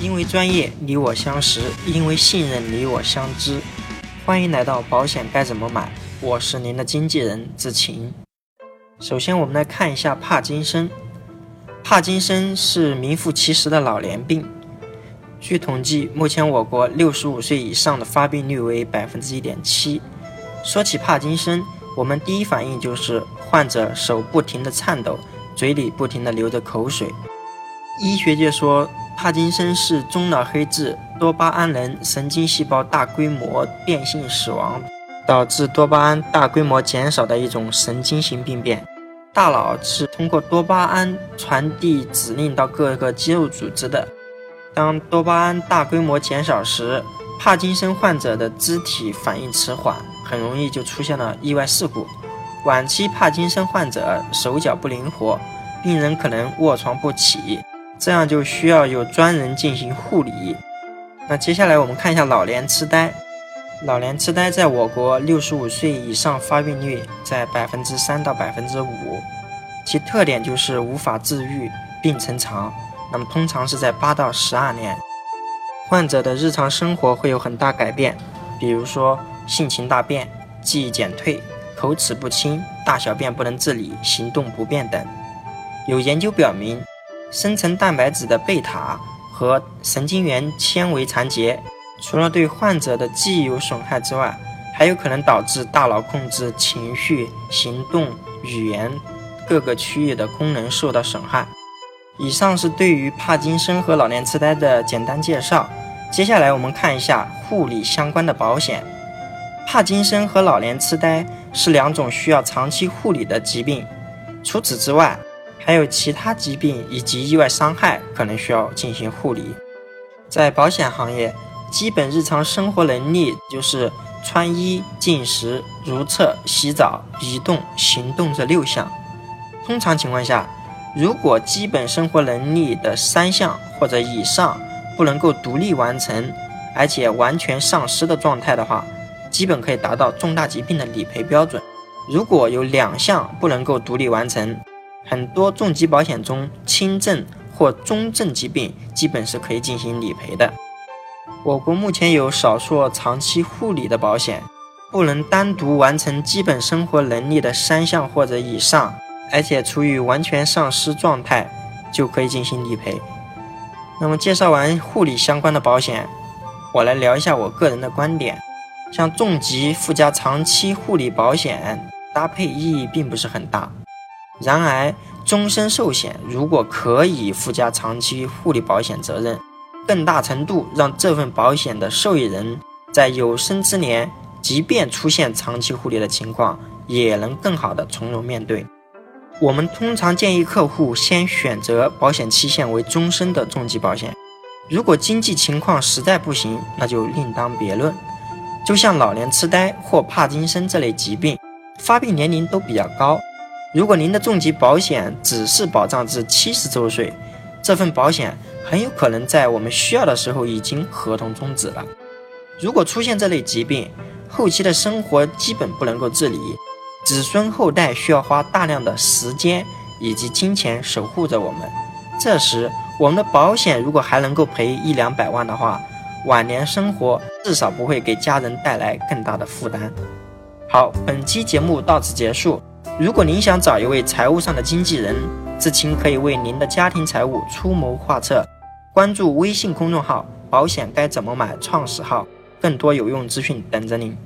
因为专业，你我相识；因为信任，你我相知。欢迎来到保险该怎么买？我是您的经纪人志晴。首先，我们来看一下帕金森。帕金森是名副其实的老年病。据统计，目前我国六十五岁以上的发病率为百分之一点七。说起帕金森，我们第一反应就是患者手不停地颤抖，嘴里不停地流着口水。医学界说。帕金森是中脑黑质多巴胺能神经细胞大规模变性死亡，导致多巴胺大规模减少的一种神经型病变。大脑是通过多巴胺传递指令到各个肌肉组织的。当多巴胺大规模减少时，帕金森患者的肢体反应迟缓，很容易就出现了意外事故。晚期帕金森患者手脚不灵活，病人可能卧床不起。这样就需要有专人进行护理。那接下来我们看一下老年痴呆。老年痴呆在我国六十五岁以上发病率在百分之三到百分之五，其特点就是无法治愈，病程长，那么通常是在八到十二年。患者的日常生活会有很大改变，比如说性情大变、记忆减退、口齿不清、大小便不能自理、行动不便等。有研究表明。生成蛋白质的贝塔和神经元纤维残结，除了对患者的记忆有损害之外，还有可能导致大脑控制情绪、行动、语言各个区域的功能受到损害。以上是对于帕金森和老年痴呆的简单介绍。接下来我们看一下护理相关的保险。帕金森和老年痴呆是两种需要长期护理的疾病。除此之外，还有其他疾病以及意外伤害可能需要进行护理。在保险行业，基本日常生活能力就是穿衣、进食、如厕、洗澡、移动、行动这六项。通常情况下，如果基本生活能力的三项或者以上不能够独立完成，而且完全丧失的状态的话，基本可以达到重大疾病的理赔标准。如果有两项不能够独立完成，很多重疾保险中，轻症或中症疾病基本是可以进行理赔的。我国目前有少数长期护理的保险，不能单独完成基本生活能力的三项或者以上，而且处于完全丧失状态，就可以进行理赔。那么介绍完护理相关的保险，我来聊一下我个人的观点。像重疾附加长期护理保险搭配意义并不是很大。然而，终身寿险如果可以附加长期护理保险责任，更大程度让这份保险的受益人在有生之年，即便出现长期护理的情况，也能更好的从容面对。我们通常建议客户先选择保险期限为终身的重疾保险，如果经济情况实在不行，那就另当别论。就像老年痴呆或帕金森这类疾病，发病年龄都比较高。如果您的重疾保险只是保障至七十周岁，这份保险很有可能在我们需要的时候已经合同终止了。如果出现这类疾病，后期的生活基本不能够自理，子孙后代需要花大量的时间以及金钱守护着我们。这时，我们的保险如果还能够赔一两百万的话，晚年生活至少不会给家人带来更大的负担。好，本期节目到此结束。如果您想找一位财务上的经纪人，志清可以为您的家庭财务出谋划策。关注微信公众号“保险该怎么买”创始号，更多有用资讯等着您。